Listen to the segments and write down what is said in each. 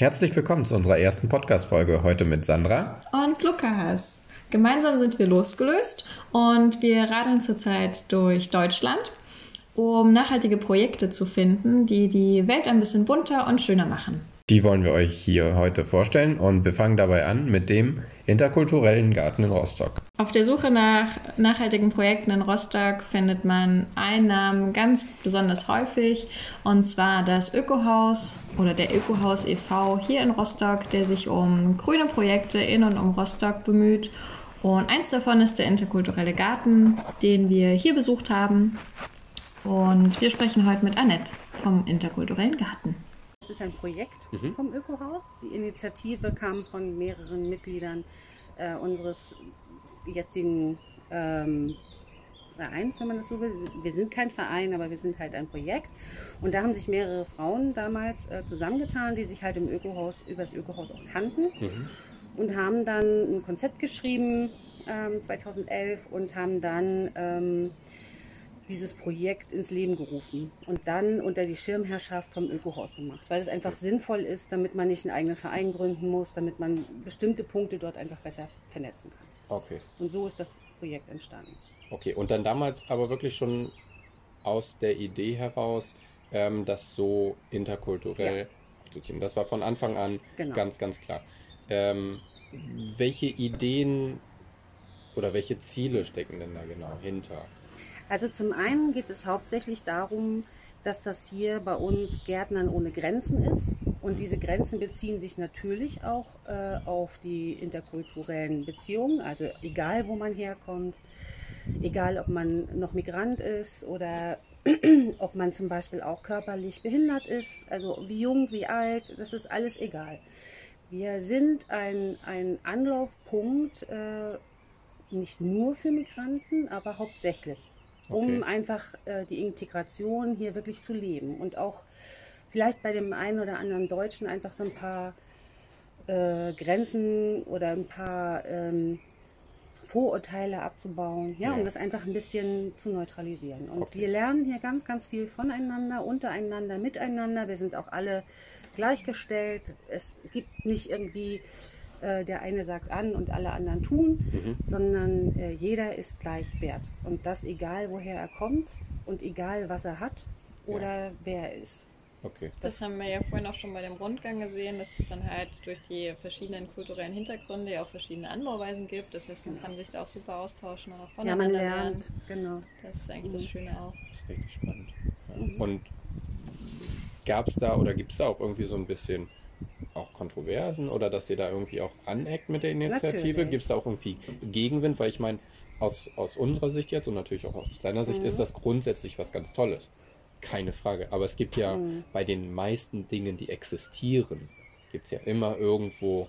Herzlich willkommen zu unserer ersten Podcast-Folge. Heute mit Sandra und Lukas. Gemeinsam sind wir losgelöst und wir radeln zurzeit durch Deutschland, um nachhaltige Projekte zu finden, die die Welt ein bisschen bunter und schöner machen. Die wollen wir euch hier heute vorstellen und wir fangen dabei an mit dem interkulturellen Garten in Rostock. Auf der Suche nach nachhaltigen Projekten in Rostock findet man einen Namen ganz besonders häufig und zwar das Ökohaus oder der Ökohaus e.V. hier in Rostock, der sich um grüne Projekte in und um Rostock bemüht. Und eins davon ist der interkulturelle Garten, den wir hier besucht haben. Und wir sprechen heute mit Annette vom interkulturellen Garten. Das ist ein Projekt mhm. vom Ökohaus. Die Initiative kam von mehreren Mitgliedern äh, unseres jetzigen ähm, Vereins, wenn man das so will. Wir sind kein Verein, aber wir sind halt ein Projekt. Und da haben sich mehrere Frauen damals äh, zusammengetan, die sich halt im Ökohaus, über das Ökohaus auch kannten. Mhm. Und haben dann ein Konzept geschrieben, ähm, 2011, und haben dann ähm, dieses Projekt ins Leben gerufen und dann unter die Schirmherrschaft vom Ökohaus gemacht, weil es einfach sinnvoll ist, damit man nicht einen eigenen Verein gründen muss, damit man bestimmte Punkte dort einfach besser vernetzen kann. Okay. Und so ist das Projekt entstanden. Okay, und dann damals aber wirklich schon aus der Idee heraus, ähm, das so interkulturell ja. aufzuziehen. Das war von Anfang an genau. ganz, ganz klar. Ähm, welche Ideen oder welche Ziele stecken denn da genau hinter? Also zum einen geht es hauptsächlich darum, dass das hier bei uns Gärtnern ohne Grenzen ist. Und diese Grenzen beziehen sich natürlich auch äh, auf die interkulturellen Beziehungen, also egal wo man herkommt, egal ob man noch Migrant ist oder ob man zum Beispiel auch körperlich behindert ist, also wie jung, wie alt, das ist alles egal. Wir sind ein, ein Anlaufpunkt äh, nicht nur für Migranten, aber hauptsächlich um okay. einfach äh, die Integration hier wirklich zu leben und auch vielleicht bei dem einen oder anderen Deutschen einfach so ein paar äh, Grenzen oder ein paar ähm, Vorurteile abzubauen, ja, ja, um das einfach ein bisschen zu neutralisieren. Und okay. wir lernen hier ganz, ganz viel voneinander, untereinander, miteinander. Wir sind auch alle gleichgestellt. Es gibt nicht irgendwie äh, der eine sagt an und alle anderen tun, mhm. sondern äh, jeder ist gleich wert. Und das egal, woher er kommt und egal, was er hat oder ja. wer er ist. Okay. Das haben wir ja vorhin auch schon bei dem Rundgang gesehen, dass es dann halt durch die verschiedenen kulturellen Hintergründe ja auch verschiedene Anbauweisen gibt. Das heißt, man kann sich da auch super austauschen und auch voneinander ja, man lernt. lernen. Genau. Das ist eigentlich mhm. das Schöne auch. Das ist richtig spannend. Ja. Mhm. Und gab es da oder gibt es da auch irgendwie so ein bisschen auch Kontroversen oder dass ihr da irgendwie auch aneckt mit der Initiative? Gibt es da auch irgendwie Gegenwind? Weil ich meine, aus, aus unserer Sicht jetzt und natürlich auch aus deiner Sicht mhm. ist das grundsätzlich was ganz Tolles. Keine Frage. Aber es gibt ja mhm. bei den meisten Dingen, die existieren, gibt es ja immer irgendwo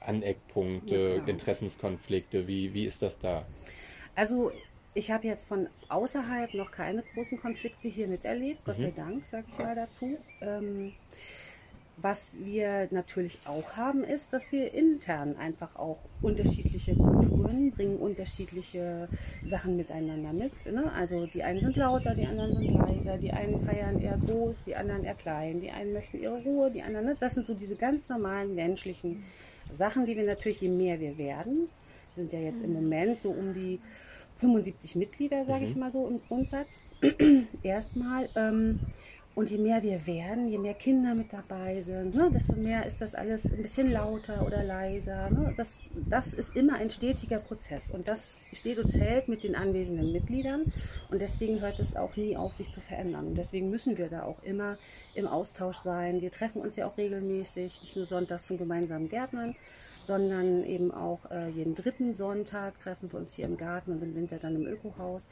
Aneckpunkte, ja, Interessenskonflikte. Wie, wie ist das da? Also ich habe jetzt von außerhalb noch keine großen Konflikte hier miterlebt, Gott mhm. sei Dank, sage ich mal dazu. Ähm, was wir natürlich auch haben, ist, dass wir intern einfach auch unterschiedliche Kulturen bringen, unterschiedliche Sachen miteinander mit. Ne? Also die einen sind lauter, die anderen sind leiser, die einen feiern eher groß, die anderen eher klein, die einen möchten ihre Ruhe, die anderen. Ne? Das sind so diese ganz normalen menschlichen Sachen, die wir natürlich, je mehr wir werden, sind ja jetzt im Moment so um die 75 Mitglieder, sage ich mhm. mal so im Grundsatz, erstmal. Ähm, und je mehr wir werden, je mehr Kinder mit dabei sind, ne, desto mehr ist das alles ein bisschen lauter oder leiser. Ne? Das, das ist immer ein stetiger Prozess und das steht und fällt mit den anwesenden Mitgliedern und deswegen hört es auch nie auf, sich zu verändern. Und deswegen müssen wir da auch immer im Austausch sein. Wir treffen uns ja auch regelmäßig, nicht nur sonntags zum gemeinsamen Gärtnern, sondern eben auch äh, jeden dritten Sonntag treffen wir uns hier im Garten und im Winter dann im Ökohaus,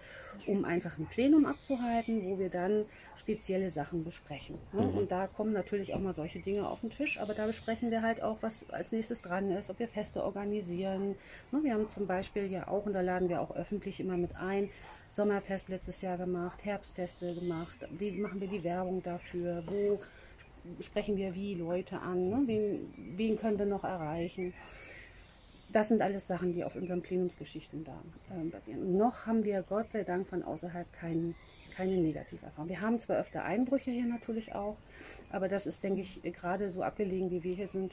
um einfach ein Plenum abzuhalten, wo wir dann spezielle Sachen besprechen. Ne? Mhm. Und da kommen natürlich auch mal solche Dinge auf den Tisch, aber da besprechen wir halt auch, was als nächstes dran ist, ob wir Feste organisieren. Ne? Wir haben zum Beispiel ja auch, und da laden wir auch öffentlich immer mit ein, Sommerfest letztes Jahr gemacht, Herbstfeste gemacht. Wie machen wir die Werbung dafür? Wo sprechen wir wie Leute an, ne? wen, wen können wir noch erreichen. Das sind alles Sachen, die auf unseren Plenumsgeschichten da äh, basieren. Und noch haben wir Gott sei Dank von außerhalb keinen keine Negativerfahrung. Wir haben zwar öfter Einbrüche hier natürlich auch, aber das ist, denke ich, gerade so abgelegen, wie wir hier sind,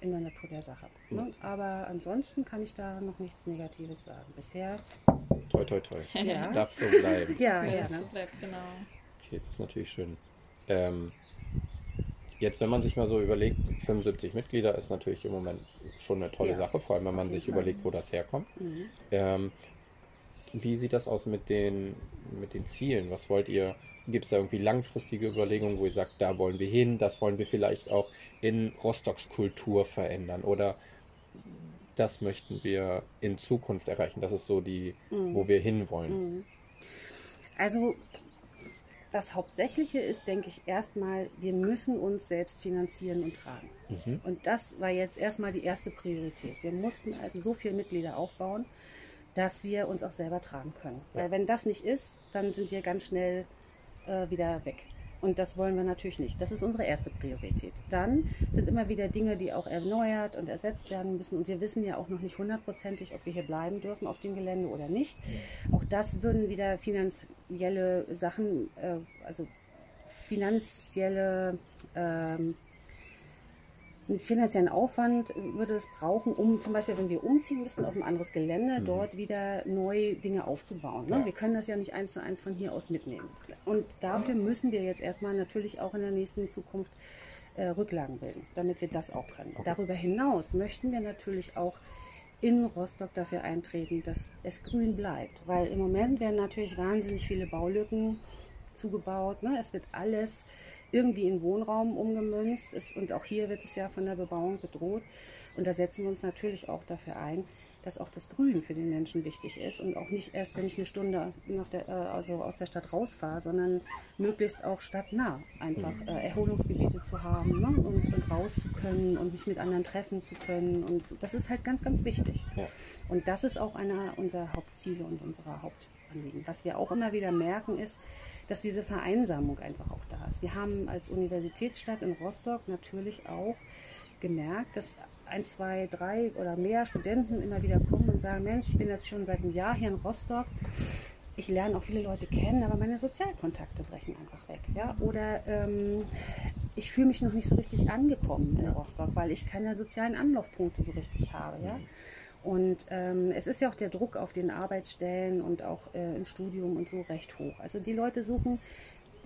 in der Natur der Sache. Ne? Aber ansonsten kann ich da noch nichts Negatives sagen. Bisher. Toi, toi, toi. Ja. Darf so bleiben. Ja, Ja, ja. das Ne? bleibt genau. Okay, das ist natürlich schön. Ähm, jetzt, wenn man sich mal so überlegt, 75 Mitglieder ist natürlich im Moment schon eine tolle Ja, Sache, vor allem wenn man sich überlegt, wo das herkommt. Mhm. Ähm, wie sieht das aus mit den, mit den Zielen? Was wollt ihr? Gibt es da irgendwie langfristige Überlegungen, wo ihr sagt, da wollen wir hin, das wollen wir vielleicht auch in Rostocks Kultur verändern oder das möchten wir in Zukunft erreichen? Das ist so die, Mhm. wo wir hinwollen. Mhm. Also das Hauptsächliche ist, denke ich, erstmal, wir müssen uns selbst finanzieren und tragen. Mhm. Und das war jetzt erstmal die erste Priorität. Wir mussten also so viele Mitglieder aufbauen, dass wir uns auch selber tragen können. Ja. Weil wenn das nicht ist, dann sind wir ganz schnell äh, wieder weg. Und das wollen wir natürlich nicht. Das ist unsere erste Priorität. Dann sind immer wieder Dinge, die auch erneuert und ersetzt werden müssen. Und wir wissen ja auch noch nicht hundertprozentig, ob wir hier bleiben dürfen auf dem Gelände oder nicht. Auch das würden wieder finanzielle Sachen, äh, also finanzielle ähm, finanziellen Aufwand würde es brauchen, um zum Beispiel, wenn wir umziehen müssen auf ein anderes Gelände, Mhm. dort wieder neu Dinge aufzubauen. Ne? Ja. Wir können das ja nicht eins zu eins von hier aus mitnehmen. Und dafür müssen wir jetzt erstmal natürlich auch in der nächsten Zukunft äh, Rücklagen bilden, damit wir das auch können. Okay. Darüber hinaus möchten wir natürlich auch in Rostock dafür eintreten, dass es grün bleibt. Weil im Moment werden natürlich wahnsinnig viele Baulücken zugebaut. Ne? Es wird alles irgendwie in Wohnraum umgemünzt. Es, und auch hier wird es ja von der Bebauung bedroht. Und da setzen wir uns natürlich auch dafür ein, dass auch das Grün für den Menschen wichtig ist und auch nicht erst, wenn ich eine Stunde der, äh, also aus der Stadt rausfahre, sondern möglichst auch stadtnah einfach äh, Erholungsgebiete zu haben ne? und, und raus zu können und mich mit anderen treffen zu können. Und das ist halt ganz, ganz wichtig. Ja. Und das ist auch einer unserer Hauptziele und unserer Hauptanliegen. Was wir auch immer wieder merken, ist, dass diese Vereinsamung einfach auch da ist. Wir haben als Universitätsstadt in Rostock natürlich auch gemerkt, dass ein, zwei, drei oder mehr Studenten immer wieder kommen und sagen, Mensch, ich bin jetzt schon seit einem Jahr hier in Rostock. Ich lerne auch viele Leute kennen, aber meine Sozialkontakte brechen einfach weg. Ja? Oder ähm, ich fühle mich noch nicht so richtig angekommen in Rostock, weil ich keine sozialen Anlaufpunkte so richtig habe. Ja? Und ähm, es ist ja auch der Druck auf den Arbeitsstellen und auch äh, im Studium und so recht hoch. Also die Leute suchen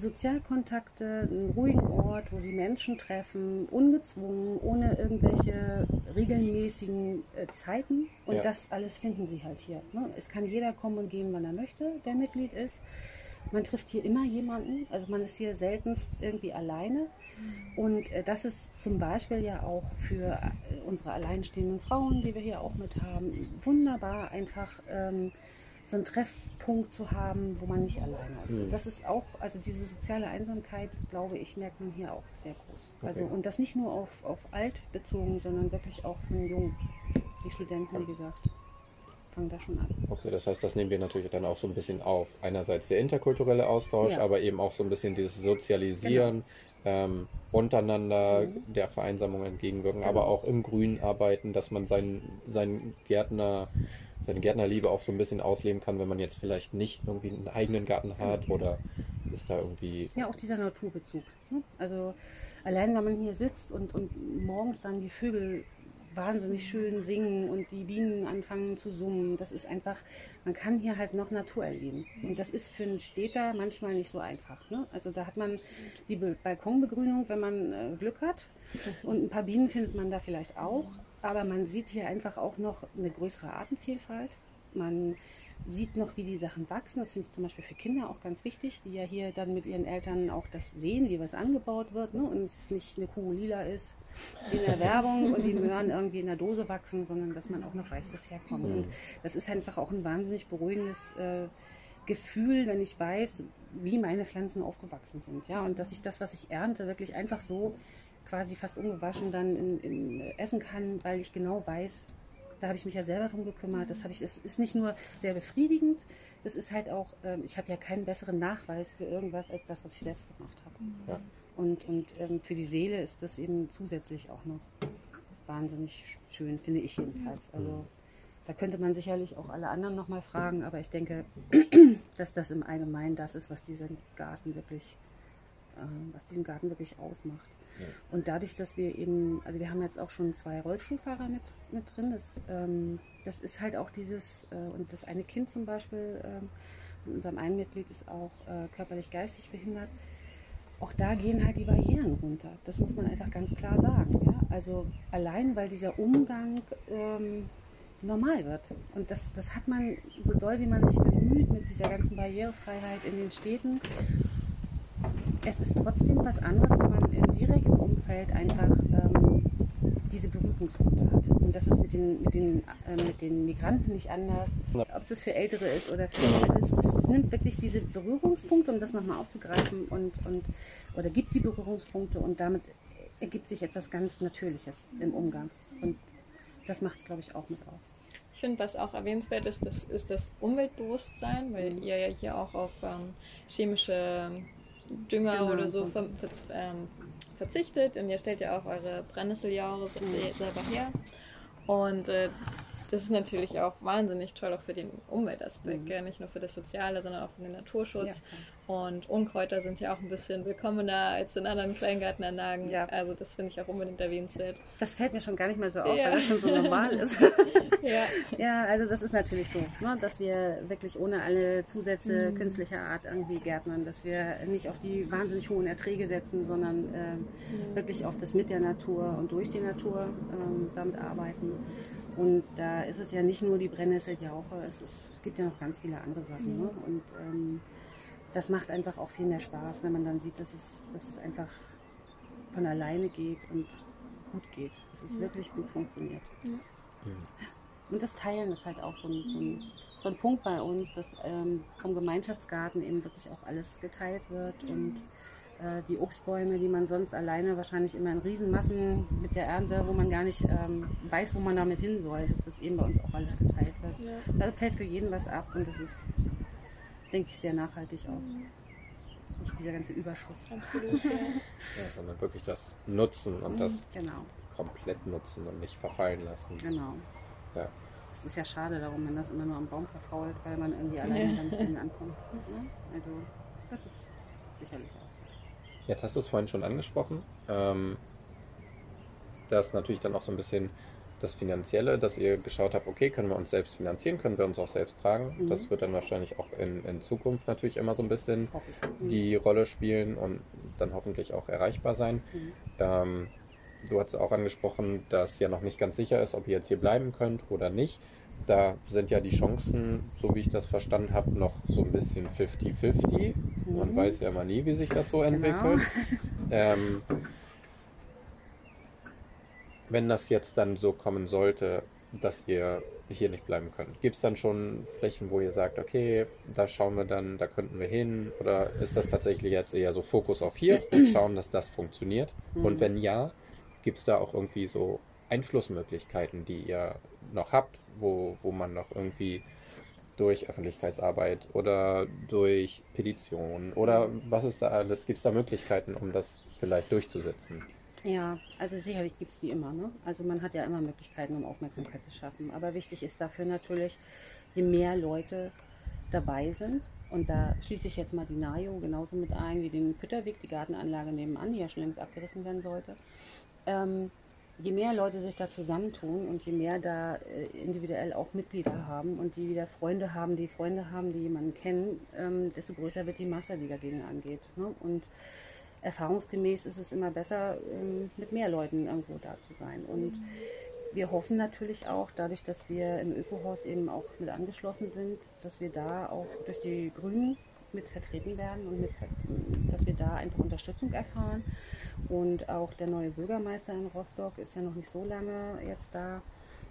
Sozialkontakte, einen ruhigen Ort, wo sie Menschen treffen, ungezwungen, ohne irgendwelche regelmäßigen äh, Zeiten. Und Ja. das alles finden sie halt hier. Ne? Es kann jeder kommen und gehen, wann er möchte, der Mitglied ist. Man trifft hier immer jemanden, also man ist hier seltenst irgendwie alleine. Und äh, das ist zum Beispiel ja auch für äh, unsere alleinstehenden Frauen, die wir hier auch mit haben, wunderbar einfach ähm, so einen Treffpunkt zu haben, wo man nicht alleine ist. Mhm. Das ist auch, also diese soziale Einsamkeit, glaube ich, merkt man hier auch sehr groß. Also, Okay. und das nicht nur auf, auf alt bezogen, sondern wirklich auch von jung. Die Studenten, wie gesagt, fangen da schon an. Okay, das heißt, das nehmen wir natürlich dann auch so ein bisschen auf. Einerseits der interkulturelle Austausch, Ja. Genau. aber eben auch so ein bisschen dieses Sozialisieren, ähm, untereinander Mhm. der Vereinsamung entgegenwirken, Genau. aber auch im Grün arbeiten, dass man seinen, seinen Gärtner, seine Gärtnerliebe auch so ein bisschen ausleben kann, wenn man jetzt vielleicht nicht irgendwie einen eigenen Garten hat oder ist da irgendwie. Ja, auch dieser Naturbezug. Ne? Also allein, wenn man hier sitzt und, und morgens dann die Vögel wahnsinnig schön singen und die Bienen anfangen zu summen, das ist einfach, man kann hier halt noch Natur erleben. Und das ist für einen Städter manchmal nicht so einfach. Ne? Also da hat man die Be- Balkonbegrünung, wenn man äh, Glück hat. Und ein paar Bienen findet man da vielleicht auch. Aber man sieht hier einfach auch noch eine größere Artenvielfalt. Man sieht noch, wie die Sachen wachsen. Das finde ich zum Beispiel für Kinder auch ganz wichtig, die ja hier dann mit ihren Eltern auch das sehen, wie was angebaut wird. Ne? Und es nicht eine Kuh lila ist in der Werbung und die Möhren irgendwie in der Dose wachsen, sondern dass man auch noch weiß, wo es herkommt. Und das ist einfach auch ein wahnsinnig beruhigendes äh, Gefühl, wenn ich weiß, wie meine Pflanzen aufgewachsen sind. Ja? Und dass ich das, was ich ernte, wirklich einfach so quasi fast ungewaschen dann in, in essen kann, weil ich genau weiß, da habe ich mich ja selber drum gekümmert. Das habe ich, es ist nicht nur sehr befriedigend, es ist halt auch, ähm, ich habe ja keinen besseren Nachweis für irgendwas als das, was ich selbst gemacht habe. Ja. Und, und ähm, für die Seele ist das eben zusätzlich auch noch wahnsinnig sch- schön, finde ich jedenfalls. Also da könnte man sicherlich auch alle anderen nochmal fragen, aber ich denke, dass das im Allgemeinen das ist, was diesen Garten wirklich, äh, was diesen Garten wirklich ausmacht. Und dadurch, dass wir eben, also wir haben jetzt auch schon zwei Rollstuhlfahrer mit, mit drin, das, ähm, das ist halt auch dieses, äh, und das eine Kind zum Beispiel, äh, von unserem einen Mitglied ist auch äh, körperlich geistig behindert. Auch da gehen halt die Barrieren runter. Das muss man einfach ganz klar sagen. Ja? Also allein, weil dieser Umgang ähm, normal wird. Und das, das hat man so doll, wie man sich bemüht mit dieser ganzen Barrierefreiheit in den Städten. Es ist trotzdem was anderes, wenn man im direkten Umfeld einfach ähm, diese Berührungspunkte hat. Und das ist mit den, mit den, äh, mit den Migranten nicht anders. Ob es für Ältere ist oder für. Es, es, es nimmt wirklich diese Berührungspunkte, um das nochmal aufzugreifen, und, und, oder gibt die Berührungspunkte und damit ergibt sich etwas ganz Natürliches im Umgang. Und das macht es, glaube ich, auch mit aus. Ich finde, was auch erwähnenswert ist, das ist das Umweltbewusstsein, weil mhm. ihr ja hier auch auf ähm, chemische Dünger genau. oder so ver ver ähm, verzichtet und ihr stellt ja auch eure Brennnesseljahre mhm. selber her. Und äh, das ist natürlich auch wahnsinnig toll, auch für den Umweltaspekt, mhm. nicht nur für das Soziale, sondern auch für den Naturschutz. Ja, und Unkräuter sind ja auch ein bisschen willkommener als in anderen Kleingartenanlagen. Ja. Also das finde ich auch unbedingt erwähnenswert. Das fällt mir schon gar nicht mehr so auf, ja. weil das schon so normal ist. ja. ja, also das ist natürlich so, ne, dass wir wirklich ohne alle Zusätze mhm. künstlicher Art irgendwie gärtnern, dass wir nicht auf die wahnsinnig hohen Erträge setzen, sondern äh, mhm. wirklich auf das mit der Natur und durch die Natur äh, damit arbeiten. Und da ist es ja nicht nur die Brennnesseljauche, es, ist, es gibt ja noch ganz viele andere Sachen. Mhm. Ne? Und ähm, das macht einfach auch viel mehr Spaß, wenn man dann sieht, dass es, dass es einfach von alleine geht und gut geht. Dass es ja. wirklich gut funktioniert. Ja. Und das Teilen ist halt auch so ein, so ein, so ein Punkt bei uns, dass ähm, vom Gemeinschaftsgarten eben wirklich auch alles geteilt wird und äh, die Obstbäume, die man sonst alleine wahrscheinlich immer in Riesenmassen mit der Ernte, wo man gar nicht ähm, weiß, wo man damit hin soll, dass das eben bei uns auch alles geteilt wird. Ja. Da fällt für jeden was ab und das ist, denke ich, sehr nachhaltig auch. Mhm. Nicht dieser ganze Überschuss. Absolut, ja. ja sondern wirklich das Nutzen und mhm, das genau. komplett nutzen und nicht verfallen lassen. Genau. Ja. Es ist ja schade darum, wenn das immer nur am Baum verfault, weil man irgendwie alleine ja. nicht ankommt. Ne? Also das ist sicherlich auch. Jetzt hast du es vorhin schon angesprochen. Ähm, das natürlich dann auch so ein bisschen das Finanzielle, dass ihr geschaut habt, okay, können wir uns selbst finanzieren, können wir uns auch selbst tragen. Mhm. Das wird dann wahrscheinlich auch in, in Zukunft natürlich immer so ein bisschen mhm. die Rolle spielen und dann hoffentlich auch erreichbar sein. Mhm. Ähm, du hast auch angesprochen, dass ja noch nicht ganz sicher ist, ob ihr jetzt hier bleiben könnt oder nicht. Da sind ja die Chancen, so wie ich das verstanden habe, noch so ein bisschen 50-50. Man mhm. weiß ja immer nie, wie sich das so genau. entwickelt. Ähm, wenn das jetzt dann so kommen sollte, dass ihr hier nicht bleiben könnt, gibt es dann schon Flächen, wo ihr sagt, okay, da schauen wir dann, da könnten wir hin? Oder ist das tatsächlich jetzt eher so Fokus auf hier und schauen, dass das funktioniert? Mhm. Und wenn ja, gibt es da auch irgendwie so Einflussmöglichkeiten, die ihr noch habt, wo, wo man noch irgendwie durch Öffentlichkeitsarbeit oder durch Petitionen oder was ist da alles? Gibt es da Möglichkeiten, um das vielleicht durchzusetzen? Ja, also sicherlich gibt es die immer. Ne? Also man hat ja immer Möglichkeiten, um Aufmerksamkeit zu schaffen. Aber wichtig ist dafür natürlich, je mehr Leute dabei sind, und da schließe ich jetzt mal die NAJO genauso mit ein wie den Pütterweg, die Gartenanlage nebenan, die ja schon längst abgerissen werden sollte. Ähm, je mehr Leute sich da zusammentun und je mehr da äh, individuell auch Mitglieder haben und die wieder Freunde haben, die Freunde haben, die jemanden kennen, ähm, desto größer wird die Masse, die dagegen angeht. Ne? Und erfahrungsgemäß ist es immer besser, ähm, mit mehr Leuten irgendwo da zu sein. Und wir hoffen natürlich auch, dadurch, dass wir im Ökohaus eben auch mit angeschlossen sind, dass wir da auch durch die Grünen mit vertreten werden und mit, dass wir da einfach Unterstützung erfahren. Und auch der neue Bürgermeister in Rostock ist ja noch nicht so lange jetzt da,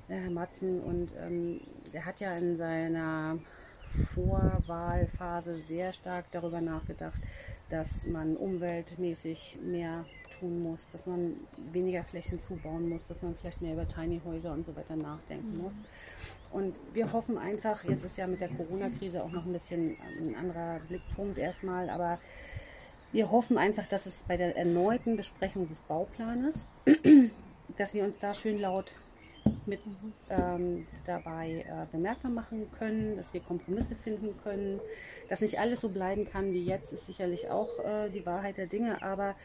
Herr Matzen. Und ähm, der hat ja in seiner Vorwahlphase sehr stark darüber nachgedacht, dass man umweltmäßig mehr tun muss, dass man weniger Flächen zubauen muss, dass man vielleicht mehr über Tiny Häuser und so weiter nachdenken mhm. muss. Und wir hoffen einfach, jetzt ist ja mit der Corona-Krise auch noch ein bisschen ein anderer Blickpunkt erstmal, aber wir hoffen einfach, dass es bei der erneuten Besprechung des Bauplanes, dass wir uns da schön laut mit ähm, dabei äh, bemerkbar machen können, dass wir Kompromisse finden können. Dass nicht alles so bleiben kann wie jetzt, ist sicherlich auch äh, die Wahrheit der Dinge, aber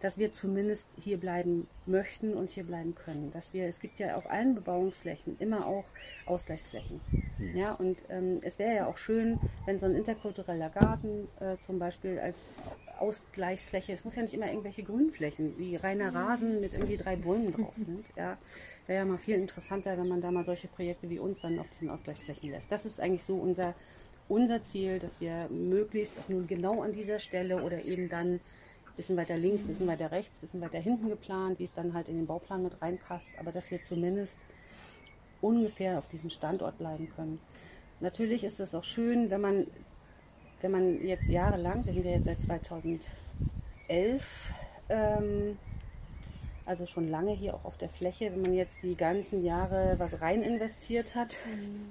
dass wir zumindest hier bleiben möchten und hier bleiben können. Dass wir, es gibt ja auf allen Bebauungsflächen immer auch Ausgleichsflächen. Mhm. Ja, und ähm, es wäre ja auch schön, wenn so ein interkultureller Garten äh, zum Beispiel als Ausgleichsfläche, es muss ja nicht immer irgendwelche Grünflächen, wie reiner Rasen mit irgendwie drei Bäumen drauf sind. Ja, wäre ja mal viel interessanter, wenn man da mal solche Projekte wie uns dann auf diesen Ausgleichsflächen lässt. Das ist eigentlich so unser, unser Ziel, dass wir möglichst auch nun genau an dieser Stelle oder eben dann bisschen weiter links, bisschen weiter rechts, bisschen weiter hinten geplant, wie es dann halt in den Bauplan mit reinpasst, aber dass wir zumindest ungefähr auf diesem Standort bleiben können. Natürlich ist es auch schön, wenn man, wenn man jetzt jahrelang, wir sind ja jetzt seit 2011, ähm, also schon lange hier auch auf der Fläche, wenn man jetzt die ganzen Jahre was rein investiert hat, mhm.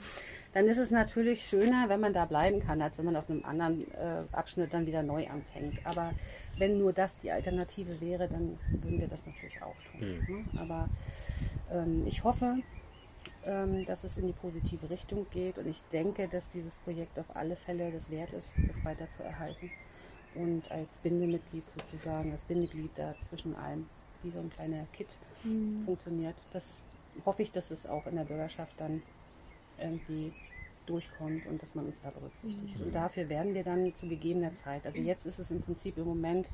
dann ist es natürlich schöner, wenn man da bleiben kann, als wenn man auf einem anderen äh, Abschnitt dann wieder neu anfängt. Aber wenn nur das die Alternative wäre, dann würden wir das natürlich auch tun. Mhm. Ne? Aber ähm, ich hoffe, ähm, dass es in die positive Richtung geht und ich denke, dass dieses Projekt auf alle Fälle das wert ist, das weiter zu erhalten und als Bindemitglied sozusagen, als Bindeglied da zwischen allem, wie so ein kleiner Kit mhm. funktioniert. Das hoffe ich, dass es auch in der Bürgerschaft dann irgendwie durchkommt und dass man uns da berücksichtigt. Mhm. Und dafür werden wir dann zu gegebener Zeit, also jetzt ist es im Prinzip im Moment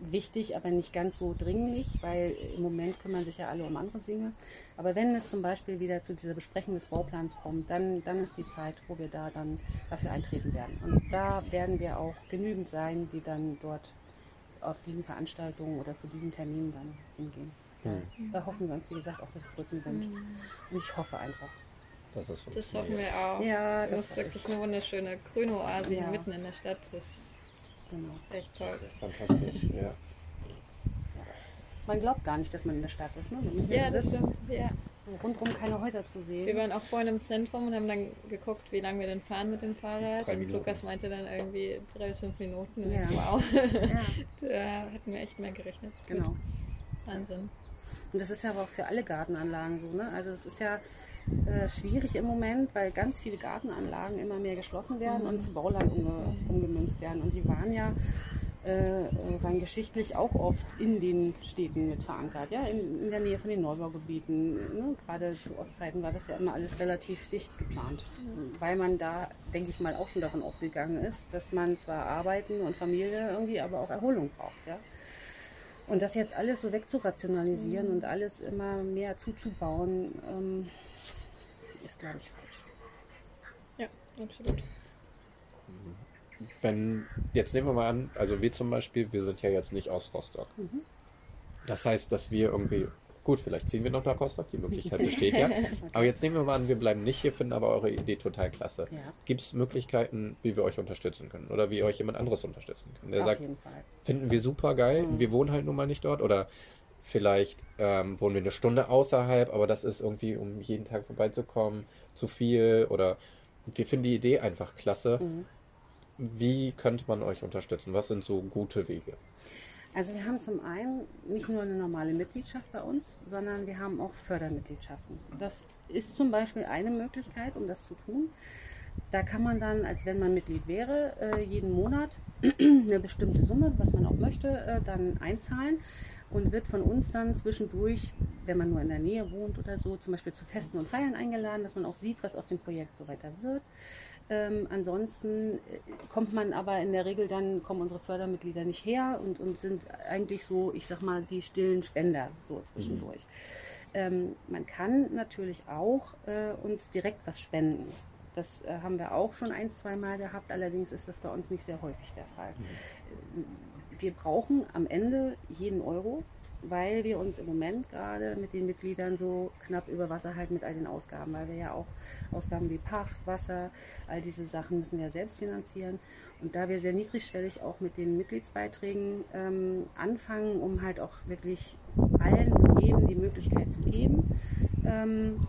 wichtig, aber nicht ganz so dringlich, weil im Moment kümmern sich ja alle um andere Dinge. Aber wenn es zum Beispiel wieder zu dieser Besprechung des Bauplans kommt, dann, dann ist die Zeit, wo wir da dann dafür eintreten werden. Und da werden wir auch genügend sein, die dann dort auf diesen Veranstaltungen oder zu diesen Terminen dann hingehen. Mhm. Da hoffen wir uns, wie gesagt, auch, dass Brücken sind. Mhm. Und ich hoffe einfach, das, ist das hoffen wir auch. Ja, das, das ist wirklich eine wunderschöne grüne Oase ja. mitten in der Stadt. Das genau. ist echt toll. Fantastisch, ja. Man glaubt gar nicht, dass man in der Stadt ist. Ne? ja, das stimmt. Ja. So rundherum keine Häuser zu sehen. Wir waren auch vorhin im Zentrum und haben dann geguckt, wie lange wir denn fahren mit dem Fahrrad. Drei und Lukas meinte dann irgendwie drei bis fünf Minuten. Ja. Wow. Ja. da hätten wir echt mehr gerechnet. Genau. Wahnsinn. Und das ist ja aber auch für alle Gartenanlagen so. Ne? Also es ist ja äh, schwierig im Moment, weil ganz viele Gartenanlagen immer mehr geschlossen werden und zu Bauland umge umgemünzt werden. Und die waren ja äh, rein geschichtlich auch oft in den Städten mit verankert, ja, in, in der Nähe von den Neubaugebieten. Ne? Gerade zu Ostzeiten war das ja immer alles relativ dicht geplant, weil man da, denke ich mal, auch schon davon ausgegangen ist, dass man zwar arbeiten und Familie irgendwie, aber auch Erholung braucht, ja. Und das jetzt alles so wegzurationalisieren mhm. und alles immer mehr zuzubauen, ähm, ist, glaube ich, falsch. Ja, absolut. Wenn, jetzt nehmen wir mal an, also wir zum Beispiel, wir sind ja jetzt nicht aus Rostock. Mhm. Das heißt, dass wir irgendwie, gut, vielleicht ziehen wir noch nach Rostock, die Möglichkeit besteht ja. Aber jetzt nehmen wir mal an, wir bleiben nicht hier, finden aber eure Idee total klasse. Ja. Gibt es Möglichkeiten, wie wir euch unterstützen können oder wie euch jemand anderes unterstützen kann? Der Auf sagt, finden wir super geil, mhm. wir wohnen halt nun mal nicht dort oder Vielleicht ähm, wohnen wir eine Stunde außerhalb, aber das ist irgendwie, um jeden Tag vorbeizukommen, zu viel oder wir finden die Idee einfach klasse. Mhm. Wie könnte man euch unterstützen? Was sind so gute Wege? Also wir haben zum einen nicht nur eine normale Mitgliedschaft bei uns, sondern wir haben auch Fördermitgliedschaften. Das ist zum Beispiel eine Möglichkeit, um das zu tun. Da kann man dann, als wenn man Mitglied wäre, äh, jeden Monat eine bestimmte Summe, was man auch möchte, äh, dann einzahlen und wird von uns dann zwischendurch, wenn man nur in der Nähe wohnt oder so, zum Beispiel zu Festen und Feiern eingeladen, dass man auch sieht, was aus dem Projekt so weiter wird. Ähm, ansonsten äh, kommt man aber in der Regel dann, kommen unsere Fördermitglieder nicht her und, und sind eigentlich so, ich sag mal, die stillen Spender so zwischendurch. Mhm. Ähm, man kann natürlich auch äh, uns direkt was spenden. Das äh, haben wir auch schon ein, zwei Mal gehabt, allerdings ist das bei uns nicht sehr häufig der Fall. Mhm wir brauchen am Ende jeden Euro, weil wir uns im Moment gerade mit den Mitgliedern so knapp über Wasser halten mit all den Ausgaben, weil wir ja auch Ausgaben wie Pacht, Wasser, all diese Sachen müssen wir selbst finanzieren. Und da wir sehr niedrigschwellig auch mit den Mitgliedsbeiträgen ähm, anfangen, um halt auch wirklich allen und jedem die Möglichkeit zu geben, ähm,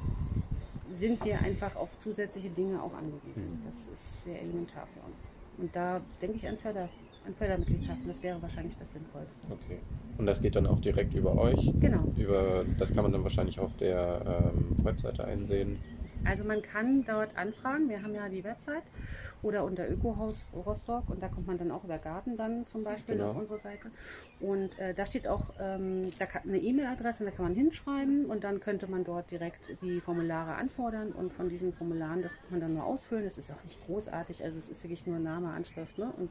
sind wir einfach auf zusätzliche Dinge auch angewiesen. Mhm. Das ist sehr elementar für uns. Und da denke ich an Förder an Fördermitgliedschaften. Das wäre wahrscheinlich das Sinnvollste. Okay. Und das geht dann auch direkt über euch? Genau. Über, das kann man dann wahrscheinlich auf der ähm, Webseite einsehen. Also man kann dort anfragen, wir haben ja die Website oder unter Ökohaus Rostock und da kommt man dann auch über Garten dann zum Beispiel Genau. auf unsere Seite. Und äh, da steht auch ähm, da kann, eine E-Mail-Adresse, da kann man hinschreiben und dann könnte man dort direkt die Formulare anfordern und von diesen Formularen, das kann man dann nur ausfüllen. Das ist auch nicht großartig, also es ist wirklich nur Name, Anschrift. Ne? Und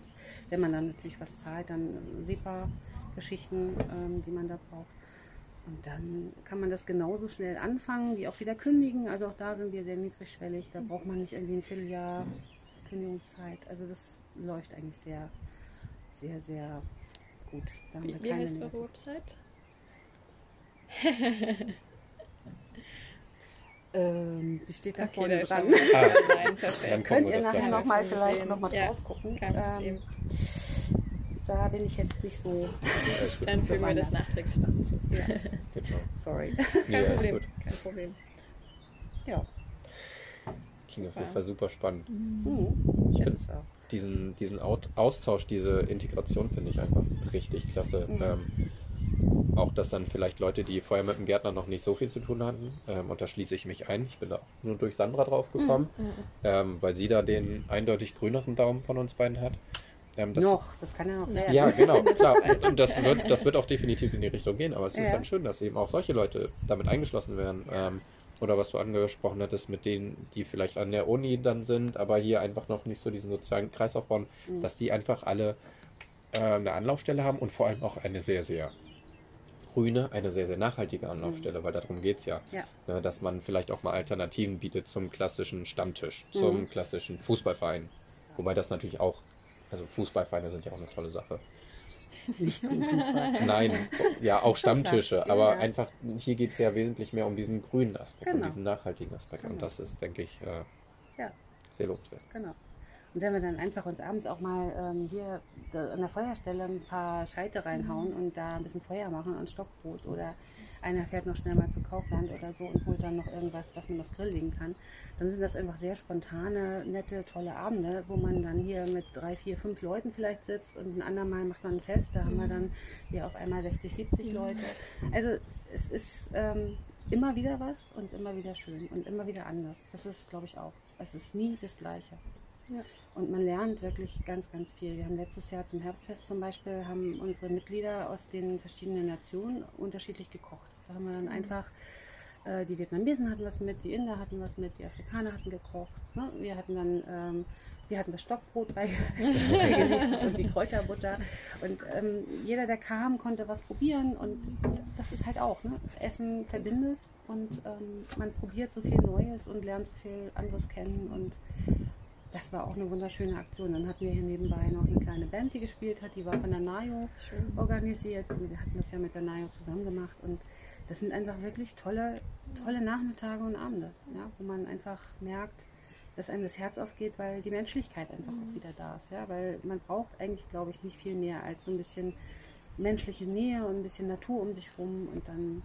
wenn man dann natürlich was zahlt, dann äh, SEPA-Geschichten, ähm, die man da braucht. Und dann kann man das genauso schnell anfangen wie auch wieder kündigen. Also auch da sind wir sehr niedrigschwellig. Da braucht man nicht irgendwie ein Vierteljahr Kündigungszeit. Also das läuft eigentlich sehr, sehr, sehr gut. Da haben Wie, wir wie keine heißt Negativ- eure Website? Ähm, die steht da Okay, vorne dran. Ah. kommen Könnt ihr nachher nochmal vielleicht nochmal Ja, drauf gucken. Ähm, da bin ich jetzt nicht so. Dann fügen wir das nachträglich noch hinzu. Ja, Genau. sorry. Kein alles Problem. gut. Kein Problem. Ja, Klingt auf Super. jeden Fall super spannend. mhm. Ich ist auch. Diesen, diesen Austausch, diese Integration finde ich einfach richtig klasse. Mhm. Ähm, auch dass dann vielleicht Leute, die vorher mit dem Gärtner noch nicht so viel zu tun hatten, ähm, und da schließe ich mich ein. Ich bin da auch nur durch Sandra drauf gekommen, Mhm. ähm, weil sie da den eindeutig grüneren Daumen von uns beiden hat. Ähm, das, noch, das kann ja noch werden. Ja, genau, klar. Und das wird, das wird auch definitiv in die Richtung gehen. Aber es ist Ja. dann schön, dass eben auch solche Leute damit eingeschlossen werden. Ähm, oder was du angesprochen hattest mit denen, die vielleicht an der Uni dann sind, aber hier einfach noch nicht so diesen sozialen Kreis aufbauen, Mhm. dass die einfach alle äh, eine Anlaufstelle haben und vor allem auch eine sehr, sehr grüne, eine sehr, sehr nachhaltige Anlaufstelle, weil darum geht es ja. Ja. Ne, dass man vielleicht auch mal Alternativen bietet zum klassischen Stammtisch, zum Mhm. klassischen Fußballverein. Wobei das natürlich auch, also Fußballvereine sind ja auch eine tolle Sache. Nichts gegen Fußball. Nein, ja, auch Stammtische, Ja, aber ja. einfach, hier geht es ja wesentlich mehr um diesen grünen Aspekt, um Genau. diesen nachhaltigen Aspekt. Und Genau. das ist, denke ich, äh, Ja. sehr lobenswert. Genau. Und wenn wir dann einfach uns abends auch mal ähm, hier an der Feuerstelle ein paar Scheite reinhauen und da ein bisschen Feuer machen und Stockbrot oder einer fährt noch schnell mal zu Kaufland oder so und holt dann noch irgendwas, was man aufs Grill legen kann, dann sind das einfach sehr spontane, nette, tolle Abende, wo man dann hier mit drei, vier, fünf Leuten vielleicht sitzt und ein andermal macht man ein Fest, da haben wir dann hier auf einmal 60, 70 Leute. Also es ist ähm, immer wieder was und immer wieder schön und immer wieder anders. Das ist, glaube ich, auch. Es ist nie das Gleiche. Ja. Und man lernt wirklich ganz, ganz viel. Wir haben letztes Jahr zum Herbstfest zum Beispiel, haben unsere Mitglieder aus den verschiedenen Nationen unterschiedlich gekocht. Da haben wir dann einfach, äh, die Vietnamesen hatten was mit, die Inder hatten was mit, die Afrikaner hatten gekocht. Ne? Wir hatten dann, ähm, wir hatten das Stockbrot bei, beigelegt und die Kräuterbutter. Und ähm, jeder, der kam, konnte was probieren. Und das ist halt auch, ne? Essen verbindet und ähm, man probiert so viel Neues und lernt so viel anderes kennen. Und das war auch eine wunderschöne Aktion. Dann hatten wir hier nebenbei noch eine kleine Band, die gespielt hat. Die war von der NAJO Schön. organisiert. Wir hatten das ja mit der NAJO zusammen gemacht. Und das sind einfach wirklich tolle, tolle Nachmittage und Abende, ja, wo man einfach merkt, dass einem das Herz aufgeht, weil die Menschlichkeit einfach auch wieder da ist. Ja? Weil man braucht eigentlich, glaube ich, nicht viel mehr als so ein bisschen menschliche Nähe und ein bisschen Natur um sich rum und dann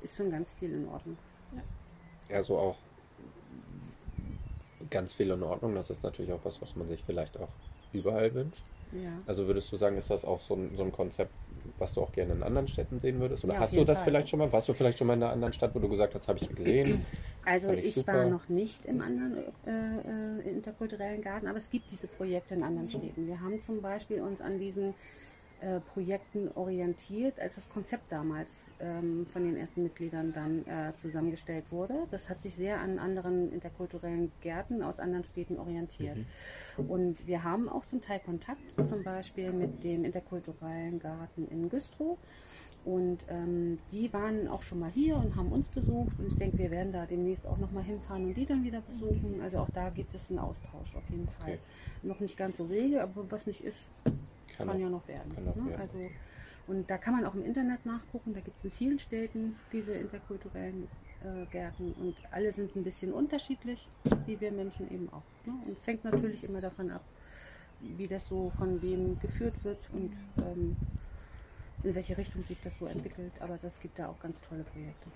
ist schon ganz viel in Ordnung. Ja, so auch ganz viel in Ordnung. Das ist natürlich auch was, was man sich vielleicht auch überall wünscht. Ja. Also würdest du sagen, ist das auch so ein, so ein Konzept, was du auch gerne in anderen Städten sehen würdest? Oder Ja, hast du das Fall. vielleicht schon mal? Warst du vielleicht schon mal in einer anderen Stadt, wo du gesagt hast, habe ich gesehen? Also ich ich war noch nicht im anderen äh, äh, interkulturellen Garten, aber es gibt diese Projekte in anderen Städten. Wir haben zum Beispiel uns an diesen äh, Projekten orientiert, als das Konzept damals ähm, von den ersten Mitgliedern dann äh, zusammengestellt wurde. Das hat sich sehr an anderen interkulturellen Gärten aus anderen Städten orientiert. Und wir haben auch zum Teil Kontakt, zum Beispiel mit dem interkulturellen Garten in Güstrow. Und ähm, die waren auch schon mal hier und haben uns besucht. Und ich denke, wir werden da demnächst auch nochmal hinfahren und die dann wieder besuchen. Also auch da gibt es einen Austausch auf jeden Fall. Okay. Noch nicht ganz so rege, aber was nicht ist, Kann kann, ja noch werden. kann noch ne? werden. Also, und da kann man auch im Internet nachgucken. Da gibt es in vielen Städten diese interkulturellen äh, Gärten. Und alle sind ein bisschen unterschiedlich, wie wir Menschen eben auch. Ne? Und es hängt natürlich immer davon ab, wie das so von wem geführt wird und ähm, in welche Richtung sich das so entwickelt. Aber das gibt da auch ganz tolle Projekte.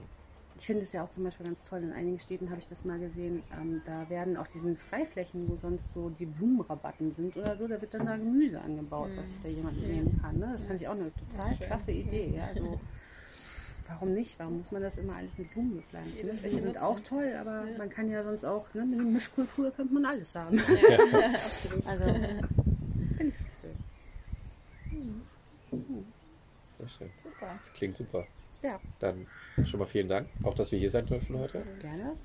Ich finde es ja auch zum Beispiel ganz toll, in einigen Städten habe ich das mal gesehen, ähm, da werden auch diesen Freiflächen, wo sonst so die Blumenrabatten sind oder so, da wird dann da Gemüse angebaut, was sich da jemand nehmen kann. Ne? Das fand ich auch eine total Schön. klasse Idee. Ja? Also, warum nicht? Warum muss man das immer alles mit Blumen bepflanzen? Jede Ne? Welche sind auch toll, aber Ja. man kann ja sonst auch, ne, mit einer Mischkultur könnte man alles haben. Absolut. Also, finde ich schön. Sehr schön. Super. Das klingt super. Ja, Dann schon mal vielen Dank, auch dass wir hier sein dürfen heute. gerne.